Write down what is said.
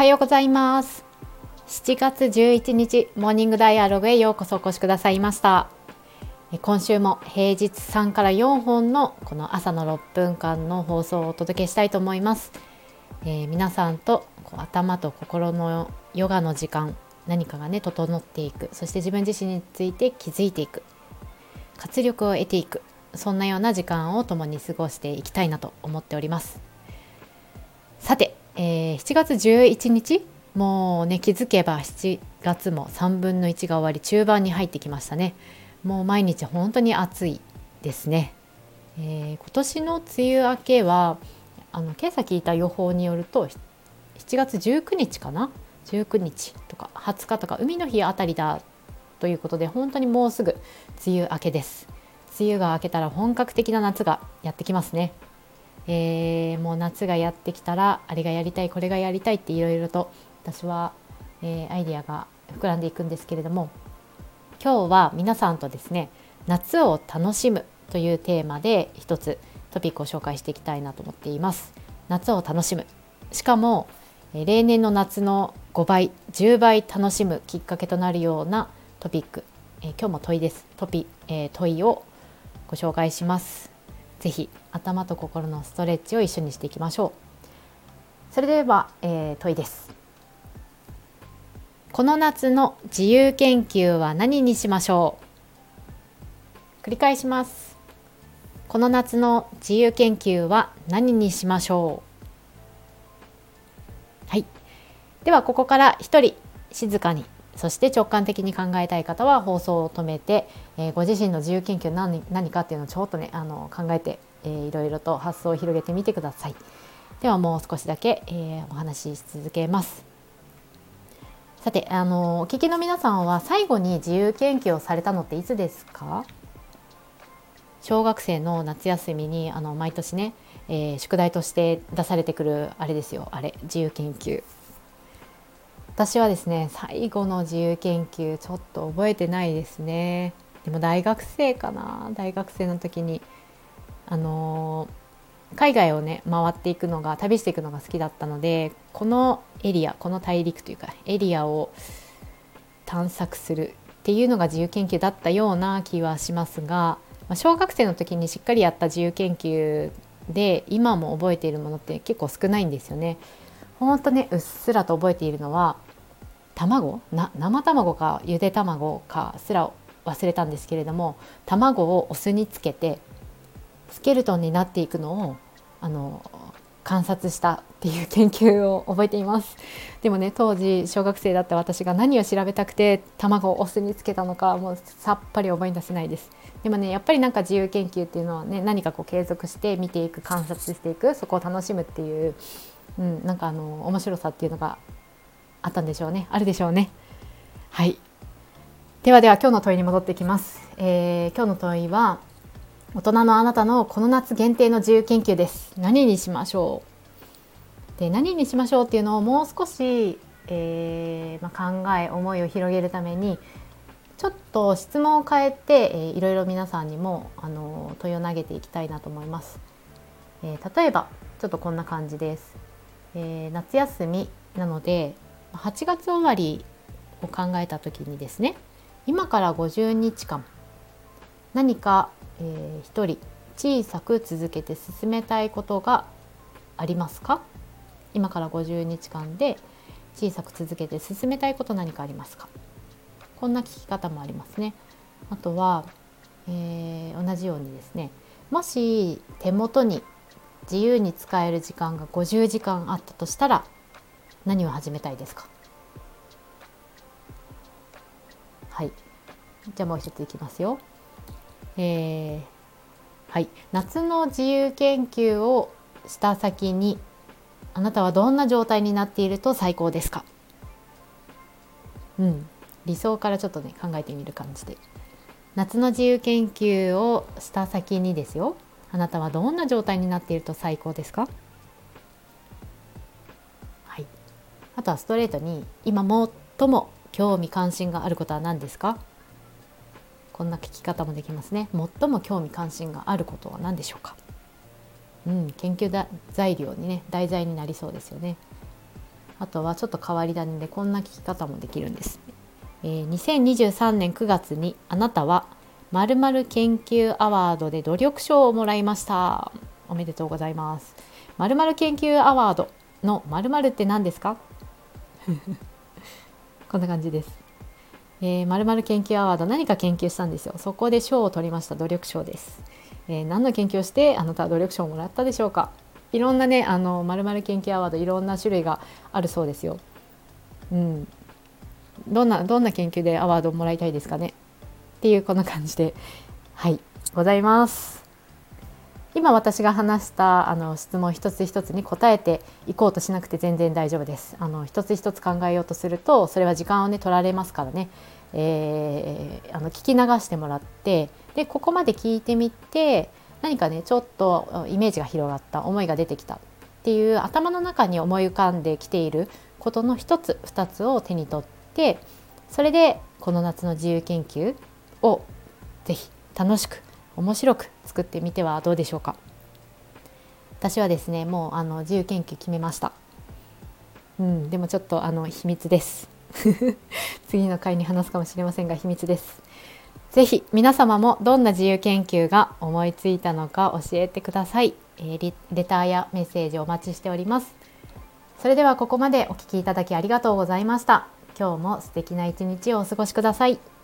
はようございます。7月11日モーニングダイアログへようこそお越しくださいました。今週も平日3から4本のこの朝の6分間の放送をお届けしたいと思います、えー、皆さんとこう頭と心のヨガの時間何かがね整っていく。そして自分自身について気づいていく。活力を得ていく。そんなような時間を共に過ごしていきたいなと思っております、えー、7月11日？もうね気づけば7月も3分の1が終わり中盤に入ってきましたね。もう毎日本当に暑いですね、えー、今年の梅雨明けはあの今朝聞いた予報によると7月19日かな？19日とか20日とか海の日あたりだということで本当にもうすぐ梅雨明けです。梅雨が明けたら本格的な夏がやってきますね、えー、もう夏がやってきたらあれがやりたいこれがやりたいっていろいろと私は、えー、アイデアが膨らんでいくんですけれども今日は皆さんとですね夏を楽しむというテーマで一つトピックを紹介していきたいなと思っています。夏を楽しむ。しかも例年の夏の5倍10倍楽しむきっかけとなるようなトピック、えー、今日も問いです。トピ、えー、問いをご紹介します。ぜひ頭と心のストレッチを一緒にしていきましょう。それでは、えー、問いです。この夏の自由研究は何にしましょう？繰り返します。この夏の自由研究は何にしましょう？はい。ではここから一人静かに。そして直感的に考えたい方は放送を止めて、えー、ご自身の自由研究何何かっていうのをちょっとねあの考えて、えー、いろいろと発想を広げてみてください。ではもう少しだけ、えー、お話しし続けます。さてあのお聞きの皆さんは最後に自由研究をされたのっていつですか？小学生の夏休みにあの毎年ね、えー、宿題として出されてくるあれですよあれ自由研究私はですね最後の自由研究ちょっと覚えてないですねでも大学生かな大学生の時にあのー、海外をね回っていくのが旅していくのが好きだったのでこのエリアこの大陸というかエリアを探索するっていうのが自由研究だったような気はしますが、まあ、小学生の時にしっかりやった自由研究で今も覚えているものって結構少ないんですよね。ほんとねうっすらと覚えているのは卵？生卵かゆで卵かすら忘れたんですけれども卵をお酢につけてスケルトンになっていくのをあの観察したっていう研究を覚えています。でもね当時小学生だった私が何を調べたくて卵をお酢につけたのかもうさっぱり覚え出せないです。でもねやっぱりなんか自由研究っていうのはね何かこう継続して見ていく観察していくそこを楽しむっていう、うん、なんかあの面白さっていうのがあったんでしょうね。あるでしょうね。はい。ではでは今日の問いに戻ってきます、えー、今日の問いは大人のあなたのこの夏限定の自由研究です。何にしましょう？で何にしましょうっていうのをもう少し、えー、まあ、考え思いを広げるためにちょっと質問を変えて、えー、いろいろ皆さんにもあの問いを投げていきたいなと思います、えー、例えばちょっとこんな感じです、えー、夏休みなので8月終わりを考えた時にですね今から50日間何か、えー、一人小さく続けて進めたいことがありますか？今から50日間で小さく続けて進めたいこと何かありますか？こんな聞き方もありますね。あとは、えー、同じようにですねもし手元に自由に使える時間が50時間あったとしたら何を始めたいですか？はい。じゃあもう一ついきますよ。えー、はい。夏の自由研究をした先にあなたはどんな状態になっていると最高ですか？うん。理想からちょっとね考えてみる感じで。夏の自由研究をした先にですよ。あなたはどんな状態になっていると最高ですか？あとはストレートに今最も興味関心があることは何ですか？こんな聞き方もできますね。最も興味関心があることは何でしょうか？うん研究だ材料にね題材になりそうですよね。あとはちょっと変わり種でこんな聞き方もできるんです、えー、2023年9月にあなたは〇〇研究アワードで努力賞をもらいました。おめでとうございます。〇〇研究アワードの〇〇って何ですか？こんな感じです。えー、〇〇研究アワード何か研究したんですよ。そこで賞を取りました。努力賞です、えー、何の研究をしてあなたは努力賞をもらったでしょうか。いろんなねあの〇〇研究アワードいろんな種類があるそうですよ。うん。どんなどんな研究でアワードをもらいたいですかね。っていうこんな感じで。はい。ございます。今私が話したあの質問一つ一つに答えていこうとしなくて全然大丈夫です。あの一つ一つ考えようとするとそれは時間をね取られますからね、えー、あの聞き流してもらってでここまで聞いてみて何かねちょっとイメージが広がった思いが出てきたっていう頭の中に思い浮かんできていることの一つ二つを手に取ってそれでこの夏の自由研究をぜひ楽しく面白く作ってみてはどうでしょうか。私はですねもうあの自由研究決めました。うんでもちょっとあの秘密です。次の回に話すかもしれませんが秘密です。ぜひ皆様もどんな自由研究が思いついたのか教えてください、えー、レターやメッセージお待ちしております。それではここまでお聴きいただきありがとうございました。今日も素敵な一日をお過ごしください。